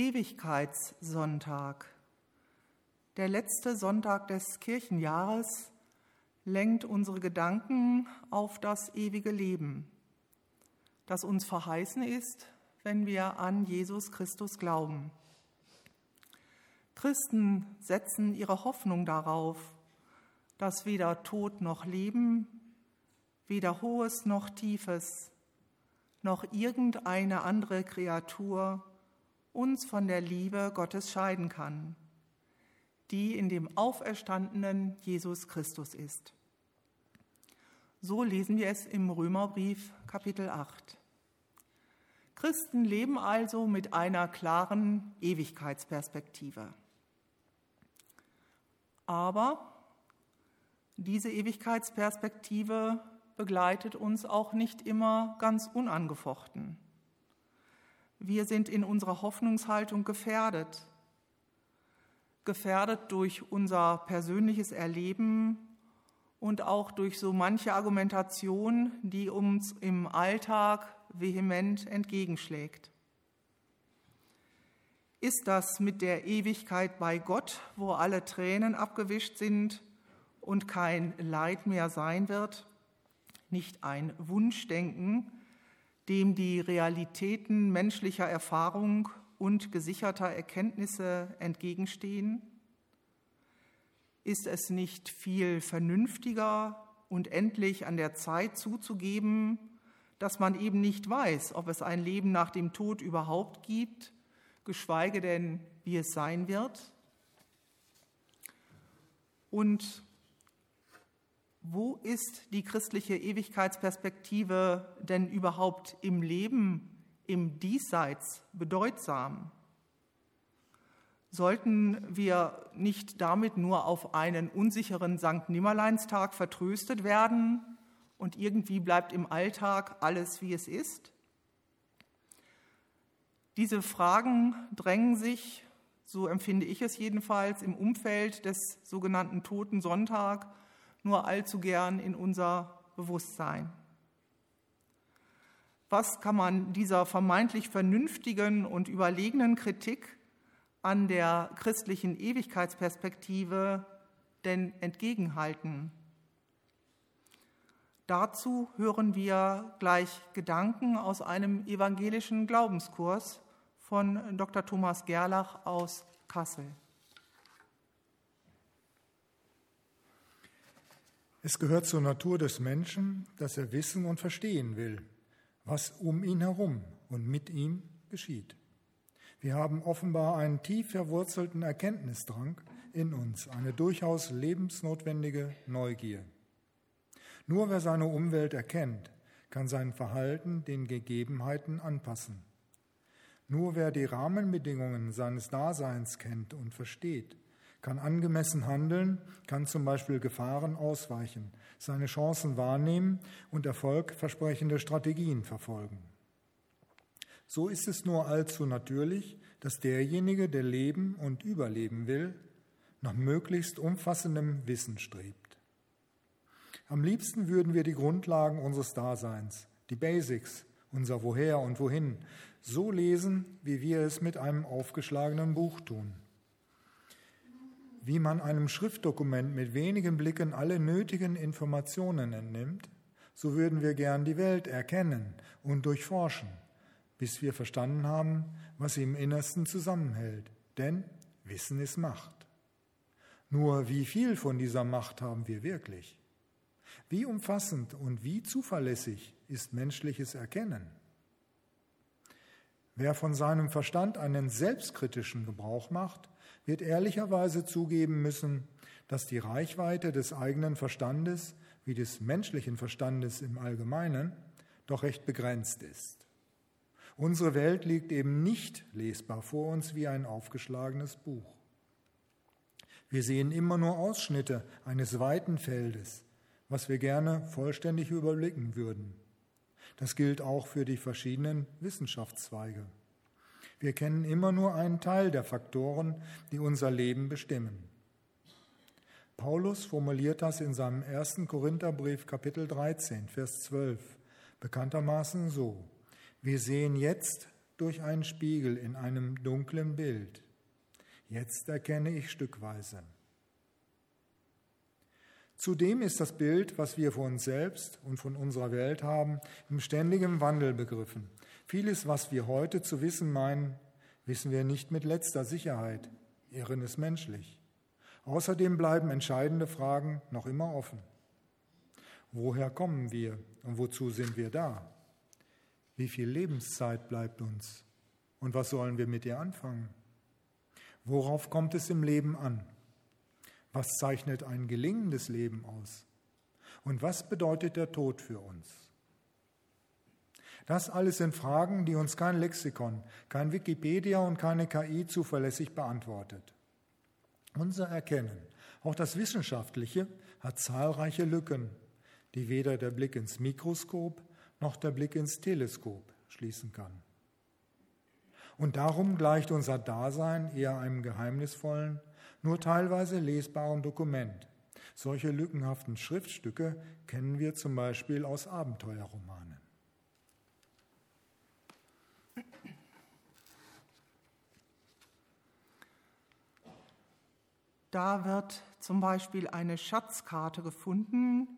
Ewigkeitssonntag, der letzte Sonntag des Kirchenjahres, lenkt unsere Gedanken auf das ewige Leben, das uns verheißen ist, wenn wir an Jesus Christus glauben. Christen setzen ihre Hoffnung darauf, dass weder Tod noch Leben, weder Hohes noch Tiefes, noch irgendeine andere Kreatur uns von der Liebe Gottes scheiden kann, die in dem auferstandenen Jesus Christus ist. So lesen wir es im Römerbrief Kapitel 8. Christen leben also mit einer klaren Ewigkeitsperspektive. Aber diese Ewigkeitsperspektive begleitet uns auch nicht immer ganz unangefochten. Wir sind in unserer Hoffnungshaltung gefährdet. Gefährdet durch unser persönliches Erleben und auch durch so manche Argumentation, die uns im Alltag vehement entgegenschlägt. Ist das mit der Ewigkeit bei Gott, wo alle Tränen abgewischt sind und kein Leid mehr sein wird, nicht ein Wunschdenken, dem die Realitäten menschlicher Erfahrung und gesicherter Erkenntnisse entgegenstehen? Ist es nicht viel vernünftiger und endlich an der Zeit zuzugeben, dass man eben nicht weiß, ob es ein Leben nach dem Tod überhaupt gibt, geschweige denn, wie es sein wird? Und wo ist die christliche Ewigkeitsperspektive denn überhaupt im Leben, im Diesseits bedeutsam? Sollten wir nicht damit nur auf einen unsicheren Sankt Nimmerleinstag vertröstet werden und irgendwie bleibt im Alltag alles, wie es ist? Diese Fragen drängen sich, so empfinde ich es jedenfalls, im Umfeld des sogenannten Toten Sonntag nur allzu gern in unser Bewusstsein. Was kann man dieser vermeintlich vernünftigen und überlegenen Kritik an der christlichen Ewigkeitsperspektive denn entgegenhalten? Dazu hören wir gleich Gedanken aus einem evangelischen Glaubenskurs von Dr. Thomas Gerlach aus Kassel. Es gehört zur Natur des Menschen, dass er wissen und verstehen will, was um ihn herum und mit ihm geschieht. Wir haben offenbar einen tief verwurzelten Erkenntnisdrang in uns, eine durchaus lebensnotwendige Neugier. Nur wer seine Umwelt erkennt, kann sein Verhalten den Gegebenheiten anpassen. Nur wer die Rahmenbedingungen seines Daseins kennt und versteht, kann angemessen handeln, kann zum Beispiel Gefahren ausweichen, seine Chancen wahrnehmen und erfolgversprechende Strategien verfolgen. So ist es nur allzu natürlich, dass derjenige, der leben und überleben will, nach möglichst umfassendem Wissen strebt. Am liebsten würden wir die Grundlagen unseres Daseins, die Basics, unser Woher und Wohin, so lesen, wie wir es mit einem aufgeschlagenen Buch tun wie man einem Schriftdokument mit wenigen Blicken alle nötigen Informationen entnimmt, so würden wir gern die Welt erkennen und durchforschen, bis wir verstanden haben, was sie im Innersten zusammenhält. Denn Wissen ist Macht. Nur wie viel von dieser Macht haben wir wirklich? Wie umfassend und wie zuverlässig ist menschliches Erkennen? Wer von seinem Verstand einen selbstkritischen Gebrauch macht, wird ehrlicherweise zugeben müssen, dass die Reichweite des eigenen Verstandes wie des menschlichen Verstandes im Allgemeinen doch recht begrenzt ist. Unsere Welt liegt eben nicht lesbar vor uns wie ein aufgeschlagenes Buch. Wir sehen immer nur Ausschnitte eines weiten Feldes, was wir gerne vollständig überblicken würden. Das gilt auch für die verschiedenen Wissenschaftszweige. Wir kennen immer nur einen Teil der Faktoren, die unser Leben bestimmen. Paulus formuliert das in seinem ersten Korintherbrief Kapitel 13, Vers 12, bekanntermaßen so. Wir sehen jetzt durch einen Spiegel in einem dunklen Bild. Jetzt erkenne ich stückweise. Zudem ist das Bild, was wir von uns selbst und von unserer Welt haben, im ständigen Wandel begriffen. Vieles, was wir heute zu wissen meinen, wissen wir nicht mit letzter Sicherheit. Irren ist menschlich. Außerdem bleiben entscheidende Fragen noch immer offen. Woher kommen wir und wozu sind wir da? Wie viel Lebenszeit bleibt uns? Und was sollen wir mit ihr anfangen? Worauf kommt es im Leben an? Was zeichnet ein gelingendes Leben aus? Und was bedeutet der Tod für uns? Das alles sind Fragen, die uns kein Lexikon, kein Wikipedia und keine KI zuverlässig beantwortet. Unser Erkennen, auch das Wissenschaftliche, hat zahlreiche Lücken, die weder der Blick ins Mikroskop noch der Blick ins Teleskop schließen kann. Und darum gleicht unser Dasein eher einem geheimnisvollen, nur teilweise lesbaren Dokument. Solche lückenhaften Schriftstücke kennen wir zum Beispiel aus Abenteuerromanen. Da wird zum Beispiel eine Schatzkarte gefunden,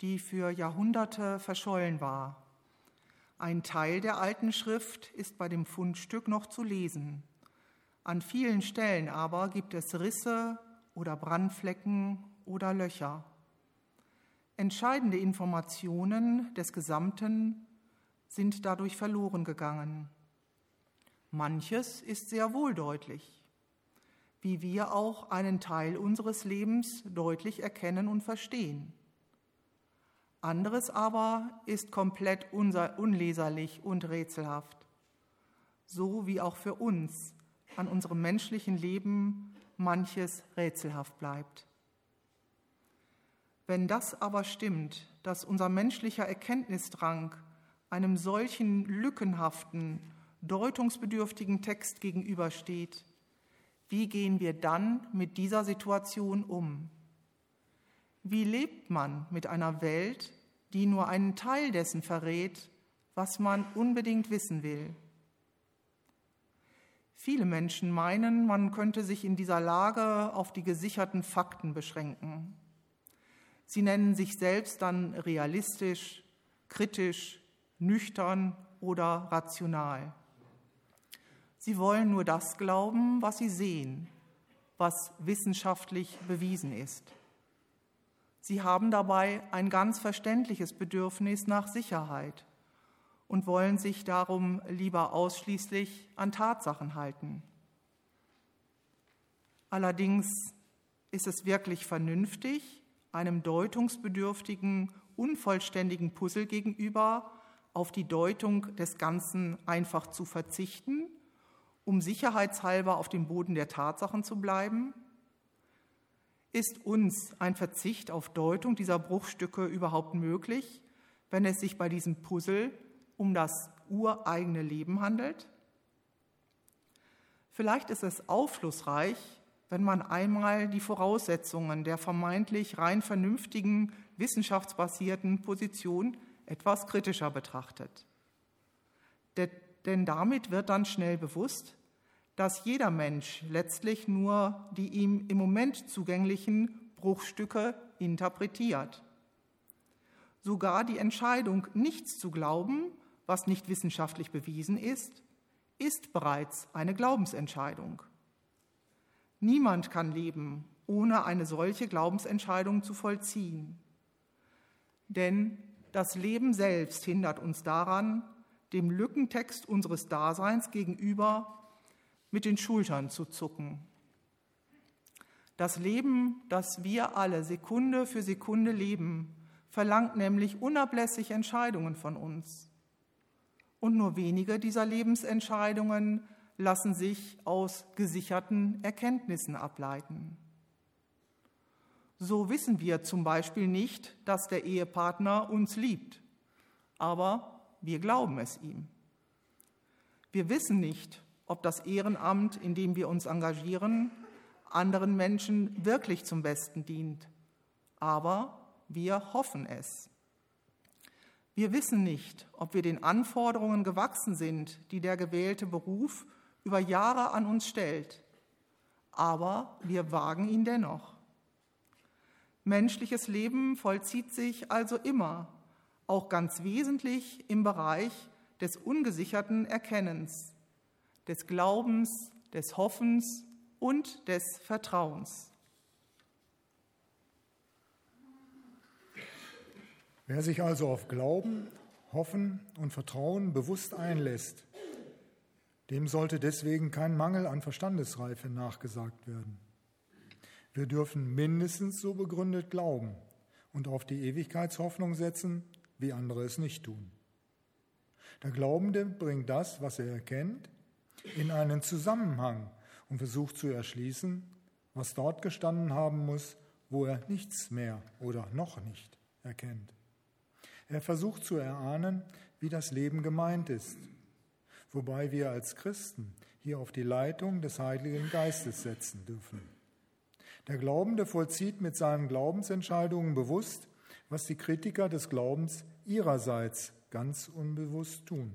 die für Jahrhunderte verschollen war. Ein Teil der alten Schrift ist bei dem Fundstück noch zu lesen. An vielen Stellen aber gibt es Risse oder Brandflecken oder Löcher. Entscheidende Informationen des Gesamten sind dadurch verloren gegangen. Manches ist sehr wohl deutlich wie wir auch einen Teil unseres Lebens deutlich erkennen und verstehen. Anderes aber ist komplett unleserlich und rätselhaft, so wie auch für uns an unserem menschlichen Leben manches rätselhaft bleibt. Wenn das aber stimmt, dass unser menschlicher Erkenntnisdrang einem solchen lückenhaften, deutungsbedürftigen Text gegenübersteht, wie gehen wir dann mit dieser Situation um? Wie lebt man mit einer Welt, die nur einen Teil dessen verrät, was man unbedingt wissen will? Viele Menschen meinen, man könnte sich in dieser Lage auf die gesicherten Fakten beschränken. Sie nennen sich selbst dann realistisch, kritisch, nüchtern oder rational. Sie wollen nur das glauben, was sie sehen, was wissenschaftlich bewiesen ist. Sie haben dabei ein ganz verständliches Bedürfnis nach Sicherheit und wollen sich darum lieber ausschließlich an Tatsachen halten. Allerdings ist es wirklich vernünftig, einem deutungsbedürftigen, unvollständigen Puzzle gegenüber auf die Deutung des Ganzen einfach zu verzichten um sicherheitshalber auf dem Boden der Tatsachen zu bleiben? Ist uns ein Verzicht auf Deutung dieser Bruchstücke überhaupt möglich, wenn es sich bei diesem Puzzle um das ureigene Leben handelt? Vielleicht ist es aufschlussreich, wenn man einmal die Voraussetzungen der vermeintlich rein vernünftigen, wissenschaftsbasierten Position etwas kritischer betrachtet. Denn damit wird dann schnell bewusst, dass jeder Mensch letztlich nur die ihm im Moment zugänglichen Bruchstücke interpretiert. Sogar die Entscheidung, nichts zu glauben, was nicht wissenschaftlich bewiesen ist, ist bereits eine Glaubensentscheidung. Niemand kann leben, ohne eine solche Glaubensentscheidung zu vollziehen. Denn das Leben selbst hindert uns daran, dem Lückentext unseres Daseins gegenüber mit den Schultern zu zucken. Das Leben, das wir alle Sekunde für Sekunde leben, verlangt nämlich unablässig Entscheidungen von uns. Und nur wenige dieser Lebensentscheidungen lassen sich aus gesicherten Erkenntnissen ableiten. So wissen wir zum Beispiel nicht, dass der Ehepartner uns liebt, aber wir glauben es ihm. Wir wissen nicht, ob das Ehrenamt, in dem wir uns engagieren, anderen Menschen wirklich zum Besten dient, aber wir hoffen es. Wir wissen nicht, ob wir den Anforderungen gewachsen sind, die der gewählte Beruf über Jahre an uns stellt, aber wir wagen ihn dennoch. Menschliches Leben vollzieht sich also immer, auch ganz wesentlich im Bereich des ungesicherten Erkennens, des Glaubens, des Hoffens und des Vertrauens. Wer sich also auf Glauben, Hoffen und Vertrauen bewusst einlässt, dem sollte deswegen kein Mangel an Verstandesreife nachgesagt werden. Wir dürfen mindestens so begründet glauben und auf die Ewigkeitshoffnung setzen, wie andere es nicht tun. Der Glaubende bringt das, was er erkennt, in einen Zusammenhang und versucht zu erschließen, was dort gestanden haben muss, wo er nichts mehr oder noch nicht erkennt. Er versucht zu erahnen, wie das Leben gemeint ist, wobei wir als Christen hier auf die Leitung des Heiligen Geistes setzen dürfen. Der Glaubende vollzieht mit seinen Glaubensentscheidungen bewusst, was die Kritiker des Glaubens ihrerseits ganz unbewusst tun.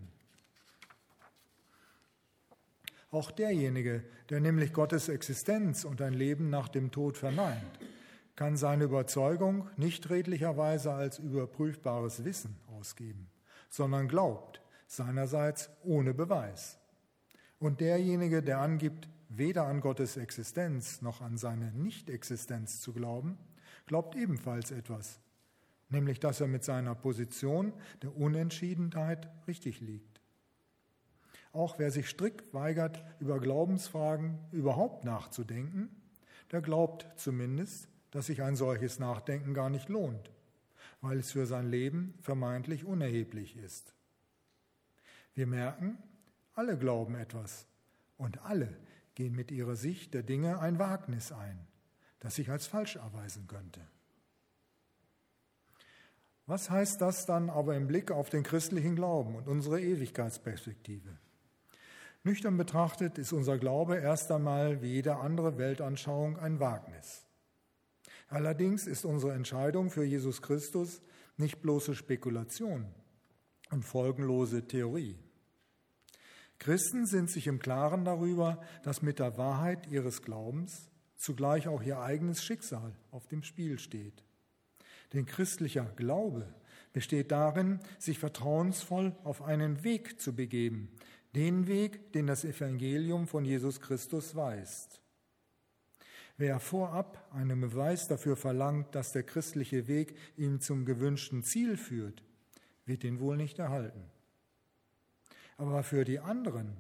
Auch derjenige, der nämlich Gottes Existenz und ein Leben nach dem Tod verneint, kann seine Überzeugung nicht redlicherweise als überprüfbares Wissen ausgeben, sondern glaubt, seinerseits ohne Beweis. Und derjenige, der angibt, weder an Gottes Existenz noch an seine Nichtexistenz zu glauben, glaubt ebenfalls etwas, nämlich dass er mit seiner Position der Unentschiedenheit richtig liegt. Auch wer sich strikt weigert, über Glaubensfragen überhaupt nachzudenken, der glaubt zumindest, dass sich ein solches Nachdenken gar nicht lohnt, weil es für sein Leben vermeintlich unerheblich ist. Wir merken, alle glauben etwas und alle gehen mit ihrer Sicht der Dinge ein Wagnis ein, das sich als falsch erweisen könnte. Was heißt das dann aber im Blick auf den christlichen Glauben und unsere Ewigkeitsperspektive? Nüchtern betrachtet ist unser Glaube erst einmal wie jede andere Weltanschauung ein Wagnis. Allerdings ist unsere Entscheidung für Jesus Christus nicht bloße Spekulation und folgenlose Theorie. Christen sind sich im Klaren darüber, dass mit der Wahrheit ihres Glaubens zugleich auch ihr eigenes Schicksal auf dem Spiel steht. Denn christlicher Glaube besteht darin, sich vertrauensvoll auf einen Weg zu begeben, den Weg, den das Evangelium von Jesus Christus weist. Wer vorab einen Beweis dafür verlangt, dass der christliche Weg ihn zum gewünschten Ziel führt, wird ihn wohl nicht erhalten. Aber für die anderen,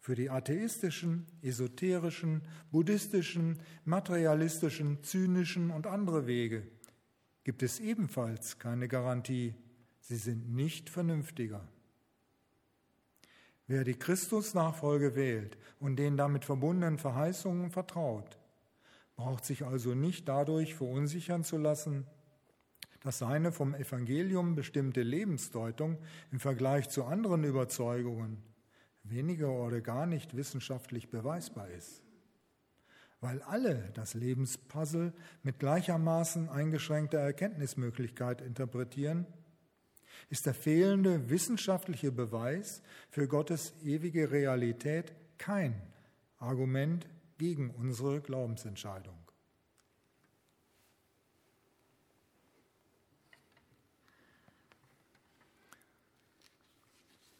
für die atheistischen, esoterischen, buddhistischen, materialistischen, zynischen und andere Wege gibt es ebenfalls keine Garantie. Sie sind nicht vernünftiger. Wer die Christusnachfolge wählt und den damit verbundenen Verheißungen vertraut, braucht sich also nicht dadurch verunsichern zu lassen, dass seine vom Evangelium bestimmte Lebensdeutung im Vergleich zu anderen Überzeugungen weniger oder gar nicht wissenschaftlich beweisbar ist. Weil alle das Lebenspuzzle mit gleichermaßen eingeschränkter Erkenntnismöglichkeit interpretieren, ist der fehlende wissenschaftliche Beweis für Gottes ewige Realität kein Argument gegen unsere Glaubensentscheidung.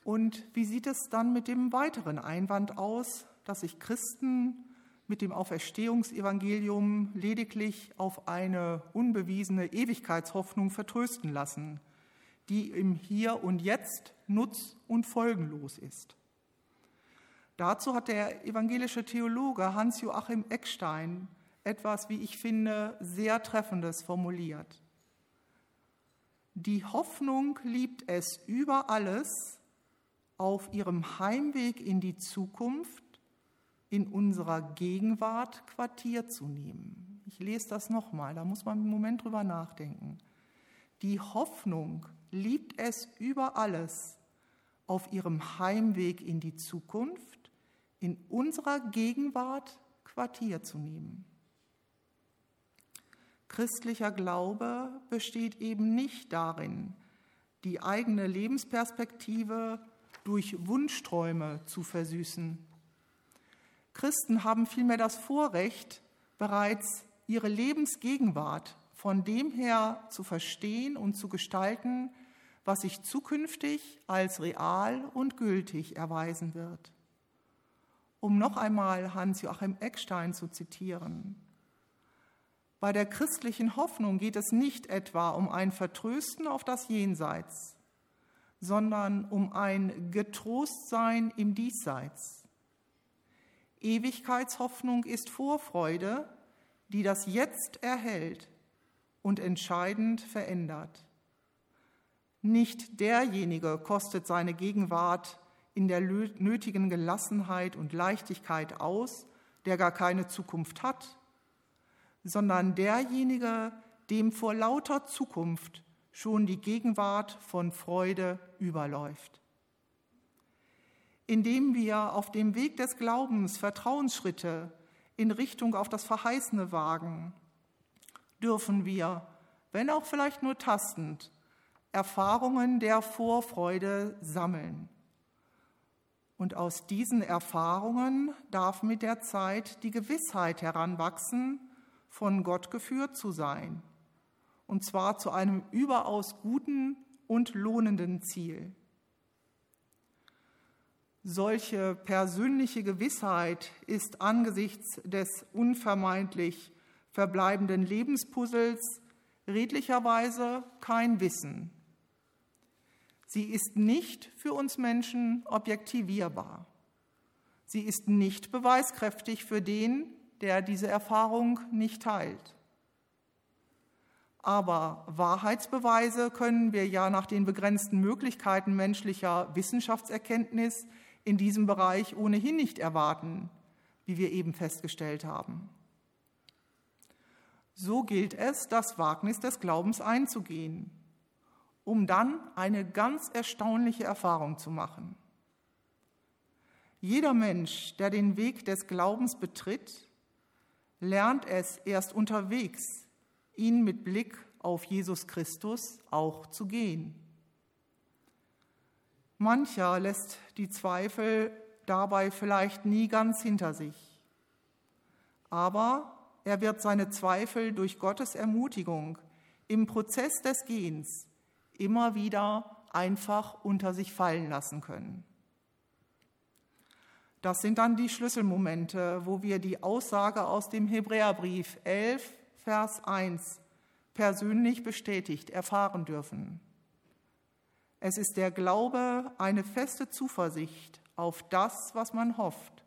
Und wie sieht es dann mit dem weiteren Einwand aus, dass sich Christen mit dem Auferstehungsevangelium lediglich auf eine unbewiesene Ewigkeitshoffnung vertrösten lassen, die im Hier und Jetzt nutz- und folgenlos ist? Dazu hat der evangelische Theologe Hans-Joachim Eckstein etwas, wie ich finde, sehr Treffendes formuliert. Die Hoffnung liebt es über alles, auf ihrem Heimweg in die Zukunft in unserer Gegenwart Quartier zu nehmen. Ich lese das nochmal, da muss man einen Moment drüber nachdenken. Die Hoffnung liebt es über alles, auf ihrem Heimweg in die Zukunft in unserer Gegenwart Quartier zu nehmen. Christlicher Glaube besteht eben nicht darin, die eigene Lebensperspektive durch Wunschträume zu versüßen. Christen haben vielmehr das Vorrecht, bereits ihre Lebensgegenwart von dem her zu verstehen und zu gestalten, was sich zukünftig als real und gültig erweisen wird. Um noch einmal Hans-Joachim Eckstein zu zitieren. Bei der christlichen Hoffnung geht es nicht etwa um ein Vertrösten auf das Jenseits, sondern um ein Getrostsein im Diesseits. Ewigkeitshoffnung ist Vorfreude, die das Jetzt erhält und entscheidend verändert. Nicht derjenige kostet seine Gegenwart in der nötigen Gelassenheit und Leichtigkeit aus, der gar keine Zukunft hat, sondern derjenige, dem vor lauter Zukunft schon die Gegenwart von Freude überläuft. Indem wir auf dem Weg des Glaubens Vertrauensschritte in Richtung auf das Verheißene wagen, dürfen wir, wenn auch vielleicht nur tastend, Erfahrungen der Vorfreude sammeln. Und aus diesen Erfahrungen darf mit der Zeit die Gewissheit heranwachsen, von Gott geführt zu sein, und zwar zu einem überaus guten und lohnenden Ziel. Solche persönliche Gewissheit ist angesichts des unvermeidlich verbleibenden Lebenspuzzles redlicherweise kein Wissen. Sie ist nicht für uns Menschen objektivierbar. Sie ist nicht beweiskräftig für den, der diese Erfahrung nicht teilt. Aber Wahrheitsbeweise können wir ja nach den begrenzten Möglichkeiten menschlicher Wissenschaftserkenntnis in diesem Bereich ohnehin nicht erwarten, wie wir eben festgestellt haben. So gilt es, das Wagnis des Glaubens einzugehen, um dann eine ganz erstaunliche Erfahrung zu machen. Jeder Mensch, der den Weg des Glaubens betritt, lernt es erst unterwegs, ihn mit Blick auf Jesus Christus auch zu gehen. Mancher lässt die Zweifel dabei vielleicht nie ganz hinter sich, aber er wird seine Zweifel durch Gottes Ermutigung im Prozess des Gehens immer wieder einfach unter sich fallen lassen können. Das sind dann die Schlüsselmomente, wo wir die Aussage aus dem Hebräerbrief 11, Vers 1 persönlich bestätigt erfahren dürfen. Es ist der Glaube eine feste Zuversicht auf das, was man hofft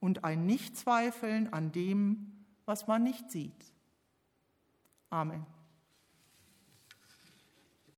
und ein Nichtzweifeln an dem, was man nicht sieht. Amen.